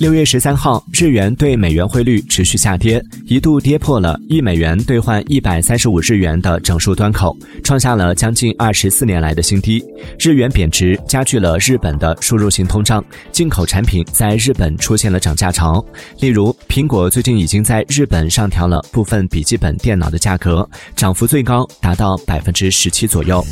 六月十三号，日元对美元汇率持续下跌，一度跌破了一美元兑换一百三十五日元的整数端口，创下了将近二十四年来的新低。日元贬值加剧了日本的输入性通胀，进口产品在日本出现了涨价潮。例如，苹果最近已经在日本上调了部分笔记本电脑的价格，涨幅最高达到百分之十七左右。